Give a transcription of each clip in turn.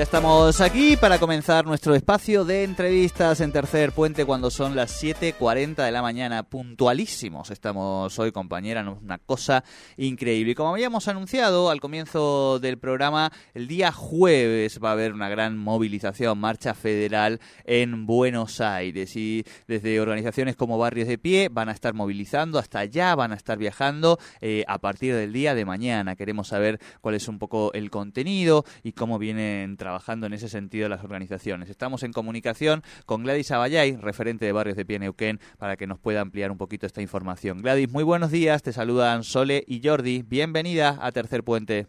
Estamos aquí para comenzar nuestro espacio de entrevistas en Tercer Puente cuando son las 7.40 de la mañana. Puntualísimos estamos hoy, compañera, una cosa increíble. Y como habíamos anunciado al comienzo del programa, el día jueves va a haber una gran movilización, marcha federal en Buenos Aires. Y desde organizaciones como Barrios de Pie van a estar movilizando hasta allá, van a estar viajando eh, a partir del día de mañana. Queremos saber cuál es un poco el contenido y cómo vienen trabajando en ese sentido las organizaciones. Estamos en comunicación con Gladys Abayay, referente de Barrios de Pie Neuquén, para que nos pueda ampliar un poquito esta información. Gladys, muy buenos días, te saludan Sole y Jordi. Bienvenida a Tercer Puente.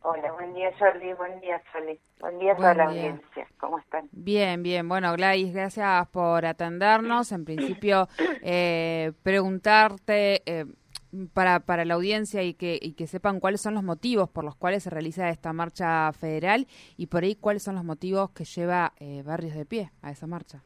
Hola, buen día Jordi, buen día Sole, buen día a toda la audiencia, ¿cómo están? Bien, bien, bueno Gladys, gracias por atendernos. En principio, eh, preguntarte, eh, para, para la audiencia y que, y que sepan cuáles son los motivos por los cuales se realiza esta marcha federal y por ahí cuáles son los motivos que lleva eh, Barrios de Pie a esa marcha.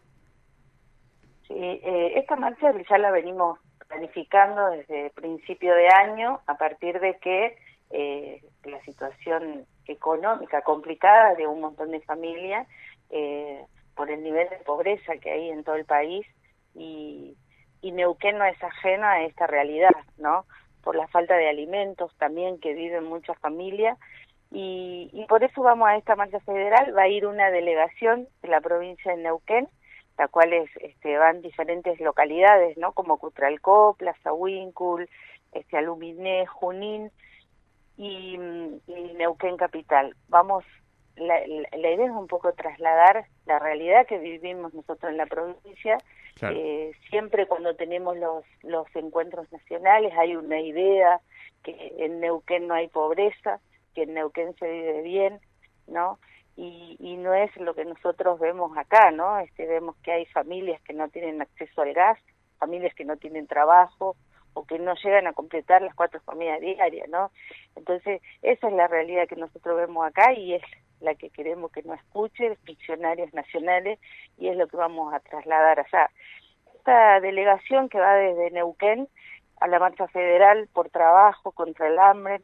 Sí, eh, esta marcha ya la venimos planificando desde principio de año a partir de que eh, la situación económica complicada de un montón de familias por el nivel de pobreza que hay en todo el país y y Neuquén no es ajena a esta realidad, ¿no? Por la falta de alimentos también que viven muchas familias y, y por eso vamos a esta marcha federal, va a ir una delegación de la provincia de Neuquén, la cual es, este, van diferentes localidades, ¿no? Como Cutralcó, Plaza Huíncul, este, Aluminé, Junín y, y Neuquén Capital. Vamos la, la, idea es un poco trasladar la realidad que vivimos nosotros en la provincia. Eh, siempre cuando tenemos los, los encuentros nacionales hay una idea que en Neuquén no hay pobreza, que en Neuquén se vive bien, ¿no? Y, y no es lo que nosotros vemos acá, ¿no? Este, vemos que hay familias que no tienen acceso al gas, familias que no tienen trabajo, o que no llegan a completar las cuatro comidas diarias, ¿no? Entonces, esa es la realidad que nosotros vemos acá y es la que queremos que nos escuche, diccionarios nacionales, y es lo que vamos a trasladar allá. Esta delegación que va desde Neuquén a la marcha federal por trabajo contra el hambre,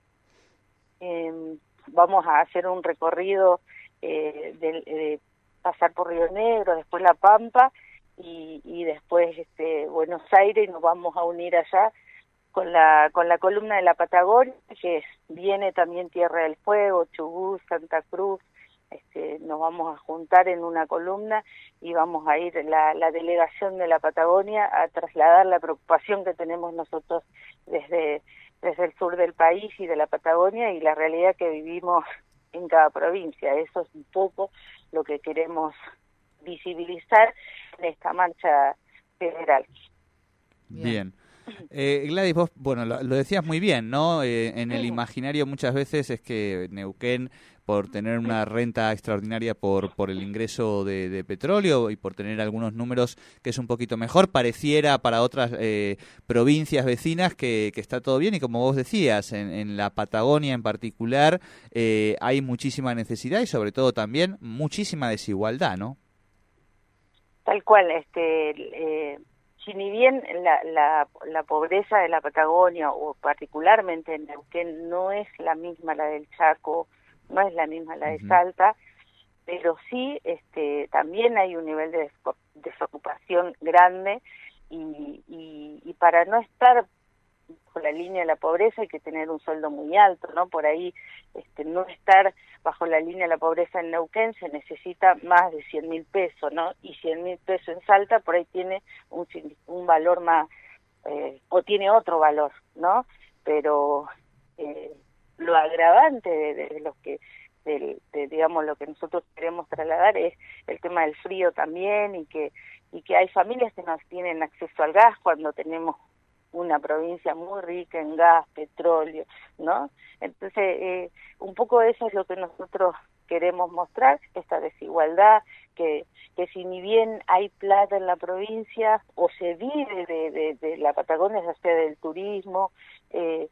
eh, vamos a hacer un recorrido eh, de, pasar por Río Negro, después La Pampa y, y después este, Buenos Aires y nos vamos a unir allá con la con la columna de la Patagonia que viene también Tierra del Fuego, Chubut, Santa Cruz, este, nos vamos a juntar en una columna y vamos a ir la, la delegación de la Patagonia a trasladar la preocupación que tenemos nosotros desde desde el sur del país y de la Patagonia y la realidad que vivimos en cada provincia. Eso es un poco lo que queremos visibilizar en esta marcha federal. Bien. Eh, Gladys, vos, bueno, lo, decías muy bien, ¿no? Eh, en el imaginario muchas veces es que Neuquén, por tener una renta extraordinaria por, por el ingreso de, petróleo y por tener algunos números que es un poquito mejor, pareciera para otras eh, provincias vecinas que, que, está todo bien y como vos decías, en, en la Patagonia en particular eh, hay muchísima necesidad y sobre todo también muchísima desigualdad, ¿no? Tal cual, este... Si ni bien la, la, la, pobreza de la Patagonia o particularmente en Neuquén no es la misma la del Chaco, no es la misma la de Salta, pero sí este, también hay un nivel de desocupación grande y, y, y para no estar con la línea de la pobreza hay que tener un sueldo muy alto, ¿no? Por ahí este, no estar bajo la línea de la pobreza en Neuquén se necesita más de 100 mil pesos, ¿no? Y 100 mil pesos en Salta por ahí tiene un, un valor más, eh, o tiene otro valor, ¿no? Pero eh, lo agravante de, los que de, digamos, lo que nosotros queremos trasladar es el tema del frío también y que, y que hay familias que no tienen acceso al gas cuando tenemos una provincia muy rica en gas, petróleo, ¿no? Entonces, eh, un poco eso es lo que nosotros queremos mostrar, esta desigualdad, que, que si ni bien hay plata en la provincia o se vive de, de, la Patagonia, ya sea del turismo, eh,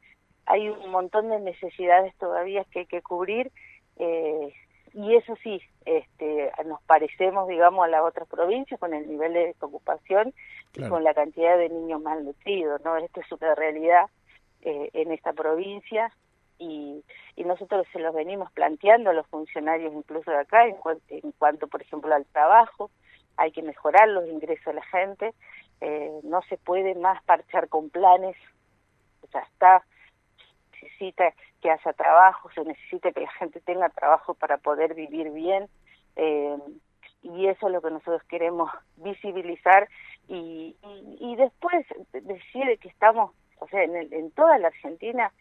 hay un montón de necesidades todavía que hay que cubrir eh, y eso sí, este, nos parecemos, digamos, a las otras provincias con el nivel de ocupación y con la cantidad de niños malnutridos, ¿no? Esto es una realidad eh, en esta provincia y, y nosotros se los venimos planteando a los funcionarios incluso de acá en, en cuanto, por ejemplo, al trabajo, hay que mejorar los ingresos de la gente, eh, no se puede más parchar con planes, ya está, necesita que haya trabajo, se necesita que la gente tenga trabajo para poder vivir bien. Eh, y eso es lo que nosotros queremos visibilizar y, y, después decir que estamos, o sea, en, en toda la Argentina,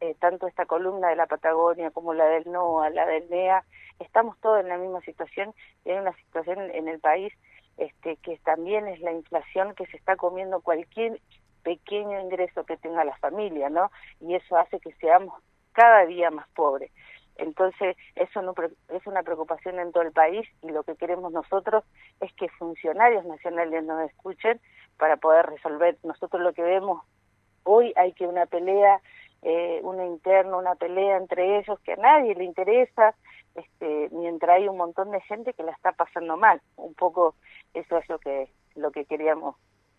eh, tanto esta columna de la Patagonia como la del NOA, la del NEA, estamos todos en la misma situación, y hay una situación en el país este, que también es la inflación que se está comiendo cualquier pequeño ingreso que tenga la familia, ¿no? Y eso hace que seamos cada día más pobres. Entonces, eso no, es una preocupación en todo el país y lo que queremos nosotros es que funcionarios nacionales nos escuchen para poder resolver. Nosotros lo que vemos hoy hay que una pelea, eh, una interna, una pelea entre ellos que a nadie le interesa, este, mientras hay un montón de gente que la está pasando mal. Un poco eso es lo que lo que queríamos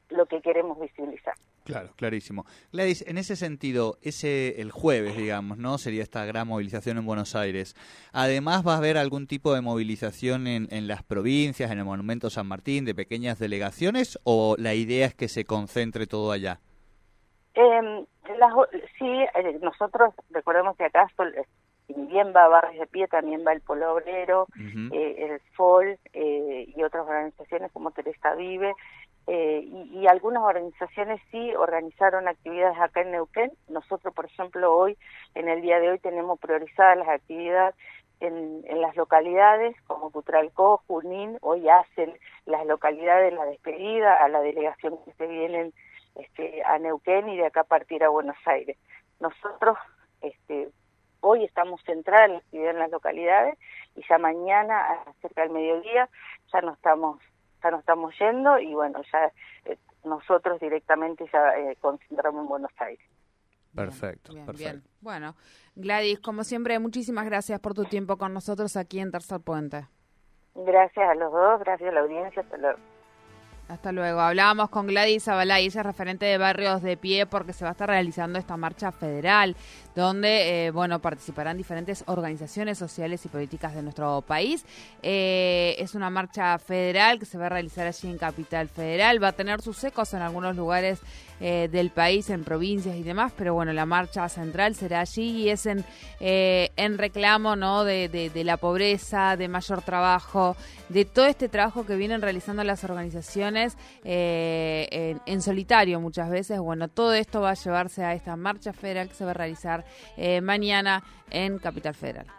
lo que queremos visibilizar. Claro, clarísimo. Gladys, en ese sentido, ese el jueves, digamos, ¿no? Sería esta gran movilización en Buenos Aires. Además, ¿va a haber algún tipo de movilización en, en las provincias, en el Monumento San Martín, de pequeñas delegaciones, o la idea es que se concentre todo allá? Eh, sí, eh, nosotros recordemos que acá si bien va Barrios de Pie, también va el Polo Obrero, eh, el FOL eh, y otras organizaciones como Teresa Vive, eh, y, algunas organizaciones sí organizaron actividades acá en Neuquén. Nosotros, por ejemplo, hoy, en el día de hoy, tenemos priorizadas las actividades en, las localidades como Putralcó, Junín, hoy hacen las localidades la despedida a la delegación que se vienen este, a Neuquén y de acá partir a Buenos Aires. Nosotros este, hoy estamos centrados en la actividad en las localidades y ya mañana, cerca del mediodía, ya no estamos ya nos estamos yendo y bueno, ya eh, nosotros directamente ya eh, concentramos en Buenos Aires. Perfecto, perfecto. Bueno, Gladys, como siempre, muchísimas gracias por tu tiempo con nosotros aquí en Tercer Puente. Gracias a los dos, gracias a la audiencia, hasta luego. Hasta luego. Hablábamos con Gladys Abalay, ella es referente de Barrios de Pie, porque se va a estar realizando esta marcha federal, donde, eh, bueno, participarán diferentes organizaciones sociales y políticas de nuestro país. Eh, es una marcha federal que se va a realizar allí en Capital Federal. Va a tener sus ecos en algunos lugares eh, del país, en provincias y demás, pero bueno, la marcha central será allí y es en, en reclamo, ¿no? De, de la pobreza, de mayor trabajo, de todo este trabajo que vienen realizando las organizaciones eh, en, solitario muchas veces. Bueno, todo esto va a llevarse a esta marcha federal que se va a realizar eh, mañana en Capital Federal.